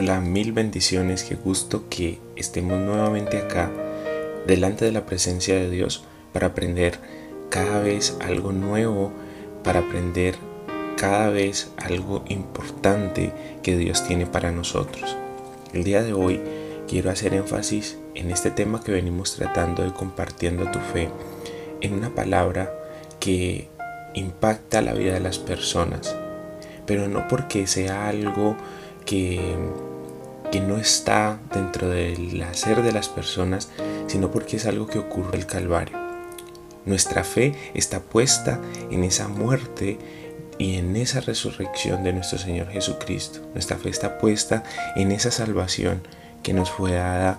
Hola, mil bendiciones, qué gusto que estemos nuevamente acá delante de la presencia de Dios para aprender cada vez algo nuevo, para aprender cada vez algo importante que Dios tiene para nosotros. El día de hoy quiero hacer énfasis en este tema que venimos tratando de compartiendo tu fe, en una palabra que impacta la vida de las personas, pero no porque sea algo que, no está dentro del hacer de las personas, sino porque es algo que ocurre en el Calvario. Nuestra fe está puesta en esa muerte y en esa resurrección de nuestro Señor Jesucristo. Nuestra fe está puesta en esa salvación que nos fue dada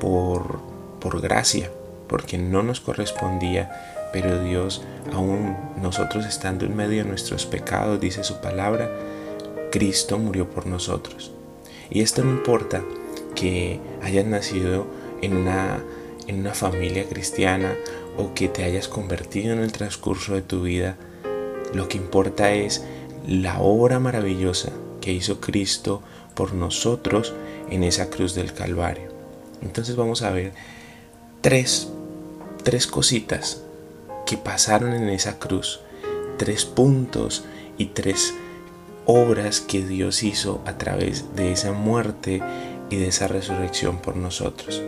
por, por gracia, porque no nos correspondía, pero Dios, aún nosotros estando en medio de nuestros pecados, dice su palabra, Cristo murió por nosotros. Y esto no importa que hayas nacido en una, en una familia cristiana o que te hayas convertido en el transcurso de tu vida, lo que importa es la obra maravillosa que hizo Cristo por nosotros en esa cruz del Calvario. Entonces vamos a ver tres, tres cositas que pasaron en esa cruz, tres puntos y tres obras que Dios hizo a través de esa muerte y de esa resurrección por nosotros.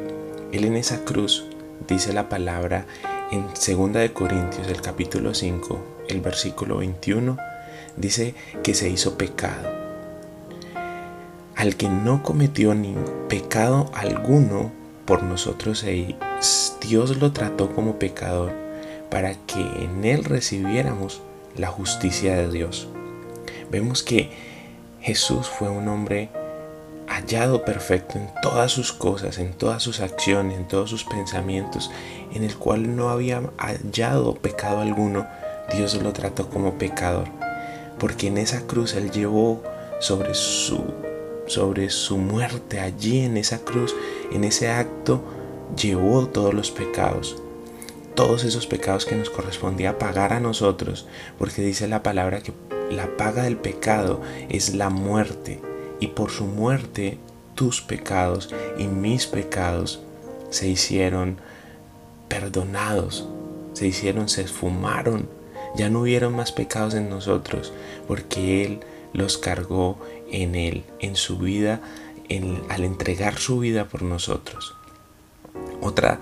Él en esa cruz dice la palabra en 2 de Corintios el capítulo 5, el versículo 21 dice que se hizo pecado. Al que no cometió ni pecado alguno por nosotros, Dios lo trató como pecador para que en él recibiéramos la justicia de Dios. Vemos que Jesús fue un hombre hallado perfecto en todas sus cosas, en todas sus acciones, en todos sus pensamientos, en el cual no había hallado pecado alguno, Dios lo trató como pecador, porque en esa cruz Él llevó sobre su, sobre su muerte, allí en esa cruz, en ese acto, llevó todos los pecados. Todos esos pecados que nos correspondía pagar a nosotros, porque dice la palabra que la paga del pecado es la muerte, y por su muerte tus pecados y mis pecados se hicieron perdonados, se hicieron, se esfumaron, ya no hubieron más pecados en nosotros, porque Él los cargó en Él, en su vida, al entregar su vida por nosotros. Otra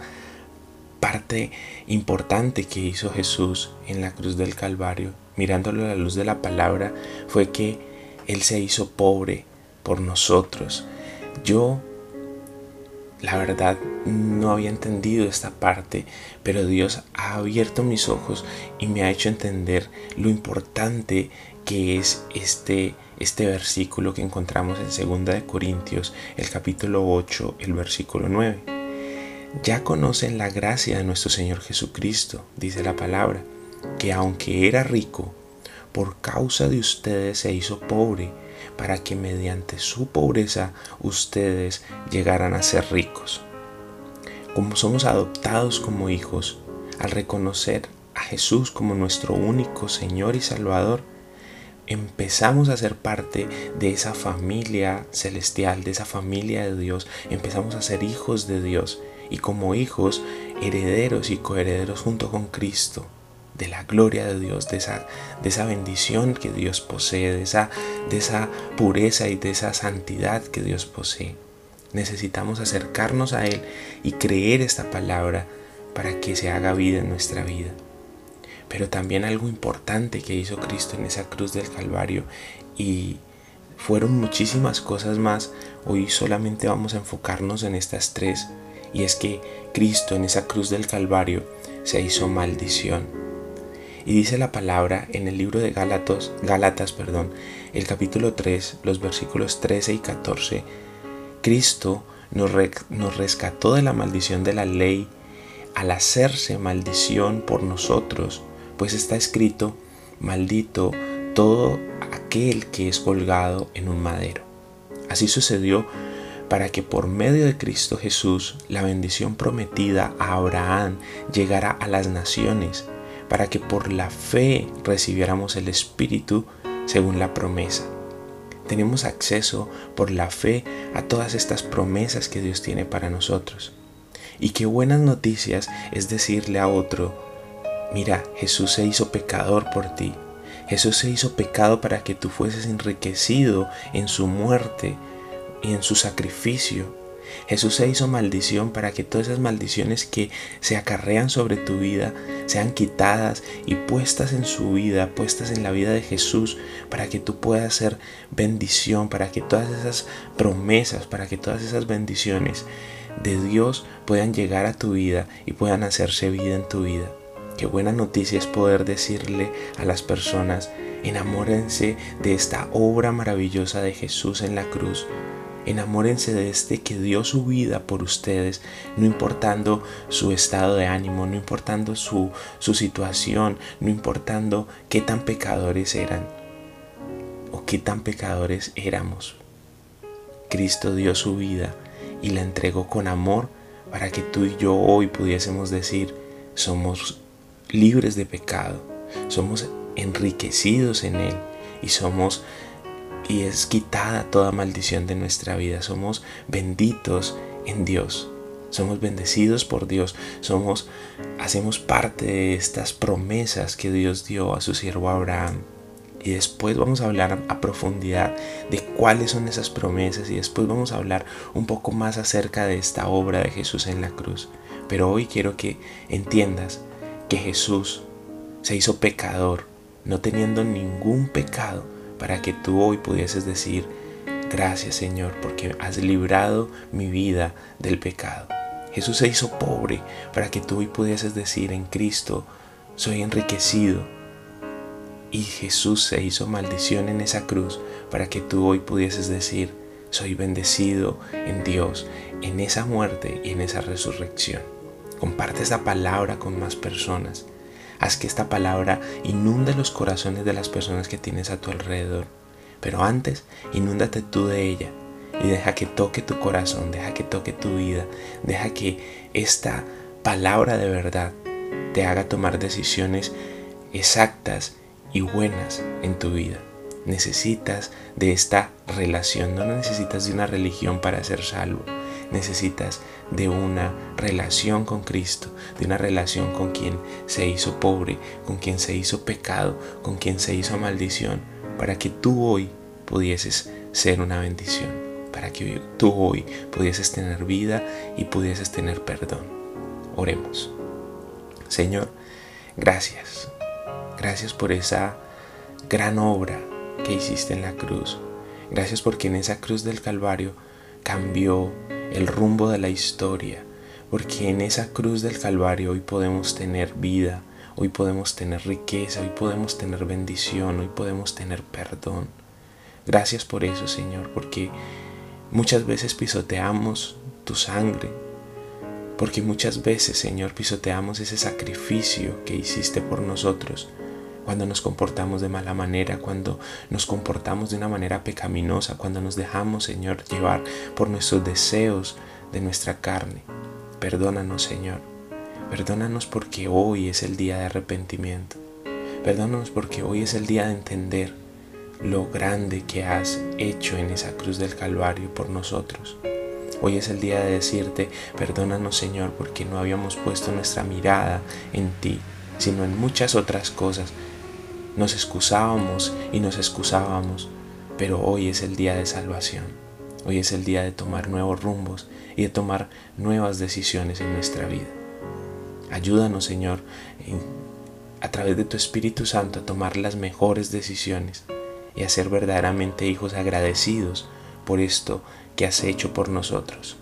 parte importante que hizo Jesús en la cruz del Calvario, mirándolo a la luz de la palabra, fue que Él se hizo pobre por nosotros. Yo, la verdad, no había entendido esta parte, pero Dios ha abierto mis ojos y me ha hecho entender lo importante que es este, este versículo que encontramos en 2 de Corintios, el capítulo 8, el versículo 9 ya conocen la gracia de nuestro Señor Jesucristo, dice la palabra, que aunque era rico, por causa de ustedes se hizo pobre, para que mediante su pobreza ustedes llegaran a ser ricos. Como somos adoptados como hijos, al reconocer a Jesús como nuestro único Señor y Salvador, empezamos a ser parte de esa familia celestial, de esa familia de Dios, empezamos a ser hijos de Dios y como hijos herederos y coherederos junto con Cristo de la gloria de Dios, de esa, de esa bendición que Dios posee, de esa, de esa pureza y de esa santidad que Dios posee. Necesitamos acercarnos a Él y creer esta palabra para que se haga vida en nuestra vida. Pero también algo importante que hizo Cristo en esa cruz del Calvario y fueron muchísimas cosas más. Hoy solamente vamos a enfocarnos en estas tres y es que Cristo en esa cruz del Calvario se hizo maldición. Y dice la palabra en el libro de Gálatas, Gálatas, perdón, el capítulo 3, los versículos 13 y 14, Cristo nos, nos rescató de la maldición de la ley al hacerse maldición por nosotros, pues está escrito, maldito todo aquel que es colgado en un madero. Así sucedió para que por medio de Cristo Jesús la bendición prometida a Abraham llegara a las naciones, para que por la fe recibiéramos el Espíritu según la promesa. Tenemos acceso por la fe a todas estas promesas que Dios tiene para nosotros. Y qué buenas noticias es decirle a otro, mira, Jesús se hizo pecador por ti. Jesús se hizo pecado para que tú fueses enriquecido en su muerte, y en su sacrificio. Jesús se hizo maldición para que todas esas maldiciones que se acarrean sobre tu vida sean quitadas y puestas en su vida, puestas en la vida de Jesús, para que tú puedas ser bendición, para que todas esas promesas, para que todas esas bendiciones de Dios puedan llegar a tu vida y puedan hacerse vida en tu vida. Qué buena noticia es poder decirle a las personas, enamórense de esta obra maravillosa de Jesús en la cruz, Enamórense de este que dio su vida por ustedes, no importando su estado de ánimo, no importando su, su situación, no importando qué tan pecadores eran o qué tan pecadores éramos. Cristo dio su vida y la entregó con amor para que tú y yo hoy pudiésemos decir, somos libres de pecado, somos enriquecidos en Él y somos y es quitada toda maldición de nuestra vida. Somos benditos en Dios. Somos bendecidos por Dios. Somos hacemos parte de estas promesas que Dios dio a su siervo Abraham. Y después vamos a hablar a profundidad de cuáles son esas promesas y después vamos a hablar un poco más acerca de esta obra de Jesús en la cruz. Pero hoy quiero que entiendas que Jesús se hizo pecador, no teniendo ningún pecado para que tú hoy pudieses decir, gracias Señor, porque has librado mi vida del pecado. Jesús se hizo pobre para que tú hoy pudieses decir en Cristo, soy enriquecido. Y Jesús se hizo maldición en esa cruz para que tú hoy pudieses decir, soy bendecido en Dios, en esa muerte y en esa resurrección. Comparte esa palabra con más personas. Haz que esta palabra inunde los corazones de las personas que tienes a tu alrededor. Pero antes, inúndate tú de ella y deja que toque tu corazón, deja que toque tu vida, deja que esta palabra de verdad te haga tomar decisiones exactas y buenas en tu vida. Necesitas de esta relación, no necesitas de una religión para ser salvo necesitas de una relación con Cristo, de una relación con quien se hizo pobre, con quien se hizo pecado, con quien se hizo maldición, para que tú hoy pudieses ser una bendición, para que tú hoy pudieses tener vida y pudieses tener perdón. Oremos. Señor, gracias. Gracias por esa gran obra que hiciste en la cruz. Gracias porque en esa cruz del Calvario cambió el rumbo de la historia, porque en esa cruz del Calvario hoy podemos tener vida, hoy podemos tener riqueza, hoy podemos tener bendición, hoy podemos tener perdón. Gracias por eso, Señor, porque muchas veces pisoteamos tu sangre, porque muchas veces, Señor, pisoteamos ese sacrificio que hiciste por nosotros cuando nos comportamos de mala manera, cuando nos comportamos de una manera pecaminosa, cuando nos dejamos, Señor, llevar por nuestros deseos de nuestra carne. Perdónanos, Señor. Perdónanos porque hoy es el día de arrepentimiento. Perdónanos porque hoy es el día de entender lo grande que has hecho en esa cruz del Calvario por nosotros. Hoy es el día de decirte, perdónanos Señor, porque no habíamos puesto nuestra mirada en ti, sino en muchas otras cosas nos excusábamos y nos excusábamos, pero hoy es el día de salvación. Hoy es el día de tomar nuevos rumbos y de tomar nuevas decisiones en nuestra vida. Ayúdanos, Señor, a través de tu Espíritu Santo a tomar las mejores decisiones y a ser verdaderamente hijos agradecidos por esto que has hecho por nosotros.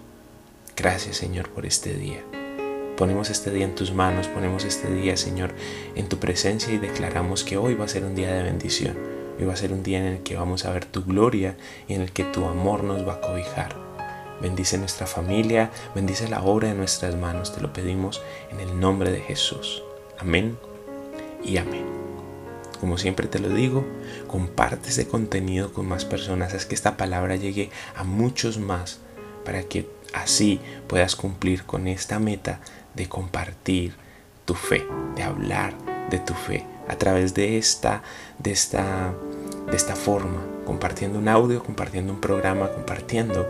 Gracias, Señor, por este día. Ponemos este día en tus manos, ponemos este día, Señor, en tu presencia y declaramos que hoy va a ser un día de bendición. Hoy va a ser un día en el que vamos a ver tu gloria y en el que tu amor nos va a cobijar. bendice nuestra familia, bendice la obra de nuestras manos. Te lo pedimos en el nombre de Jesús. Amén y amén. Como siempre te lo digo, comparte ese contenido con más personas, haz que esta palabra llegue a muchos más para que así puedas cumplir con esta meta de compartir tu fe, de hablar de tu fe a través de esta de esta de esta forma, compartiendo un audio, compartiendo un programa, compartiendo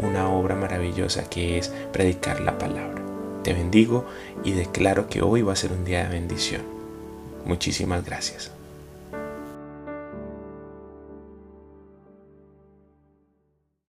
una obra maravillosa que es predicar la palabra. Te bendigo y declaro que hoy va a ser un día de bendición. Muchísimas gracias.